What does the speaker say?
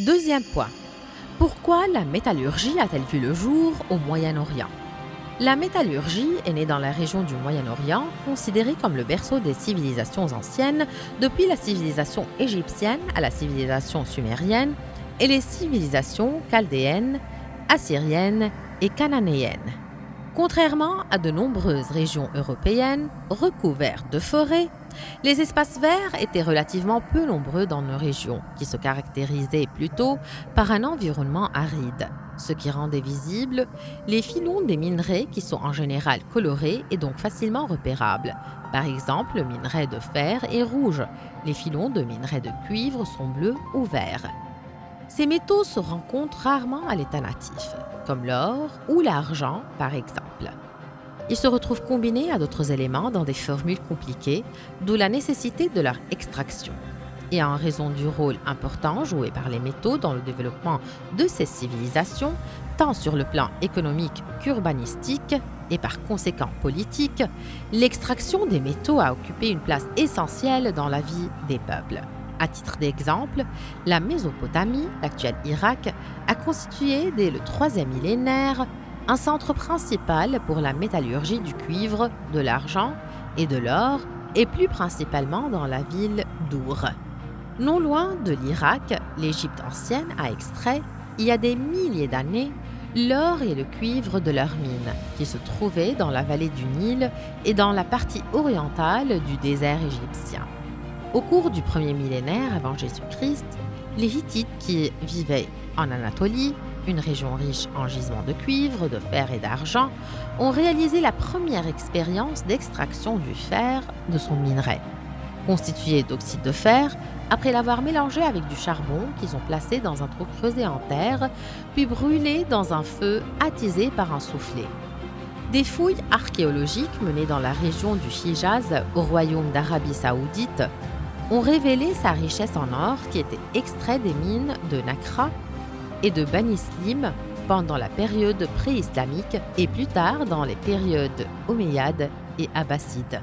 Deuxième point. Pourquoi la métallurgie a-t-elle vu le jour au Moyen-Orient? La métallurgie est née dans la région du Moyen-Orient, considérée comme le berceau des civilisations anciennes, depuis la civilisation égyptienne à la civilisation sumérienne et les civilisations chaldéennes, assyriennes et cananéennes. Contrairement à de nombreuses régions européennes recouvertes de forêts, les espaces verts étaient relativement peu nombreux dans nos régions, qui se caractérisaient plutôt par un environnement aride, ce qui rendait visibles les filons des minerais qui sont en général colorés et donc facilement repérables. Par exemple, le minerai de fer est rouge, les filons de minerai de cuivre sont bleus ou verts. Ces métaux se rencontrent rarement à l'état natif, comme l'or ou l'argent par exemple. Ils se retrouvent combinés à d'autres éléments dans des formules compliquées, d'où la nécessité de leur extraction. Et en raison du rôle important joué par les métaux dans le développement de ces civilisations, tant sur le plan économique qu'urbanistique et par conséquent politique, l'extraction des métaux a occupé une place essentielle dans la vie des peuples. À titre d'exemple, la Mésopotamie, l'actuel Irak, a constitué dès le troisième millénaire un centre principal pour la métallurgie du cuivre, de l'argent et de l'or, et plus principalement dans la ville d'Our. Non loin de l'Irak, l'Égypte ancienne a extrait, il y a des milliers d'années, l'or et le cuivre de leurs mines, qui se trouvaient dans la vallée du Nil et dans la partie orientale du désert égyptien. Au cours du premier millénaire avant Jésus-Christ, les Hittites qui vivaient en Anatolie, une région riche en gisements de cuivre, de fer et d'argent, ont réalisé la première expérience d'extraction du fer de son minerai. Constitué d'oxyde de fer, après l'avoir mélangé avec du charbon qu'ils ont placé dans un trou creusé en terre, puis brûlé dans un feu attisé par un soufflet. Des fouilles archéologiques menées dans la région du Hijaz au royaume d'Arabie saoudite ont révélé sa richesse en or qui était extrait des mines de Nakra et de Bani Slim pendant la période préislamique et plus tard dans les périodes omeyyades et abbassides.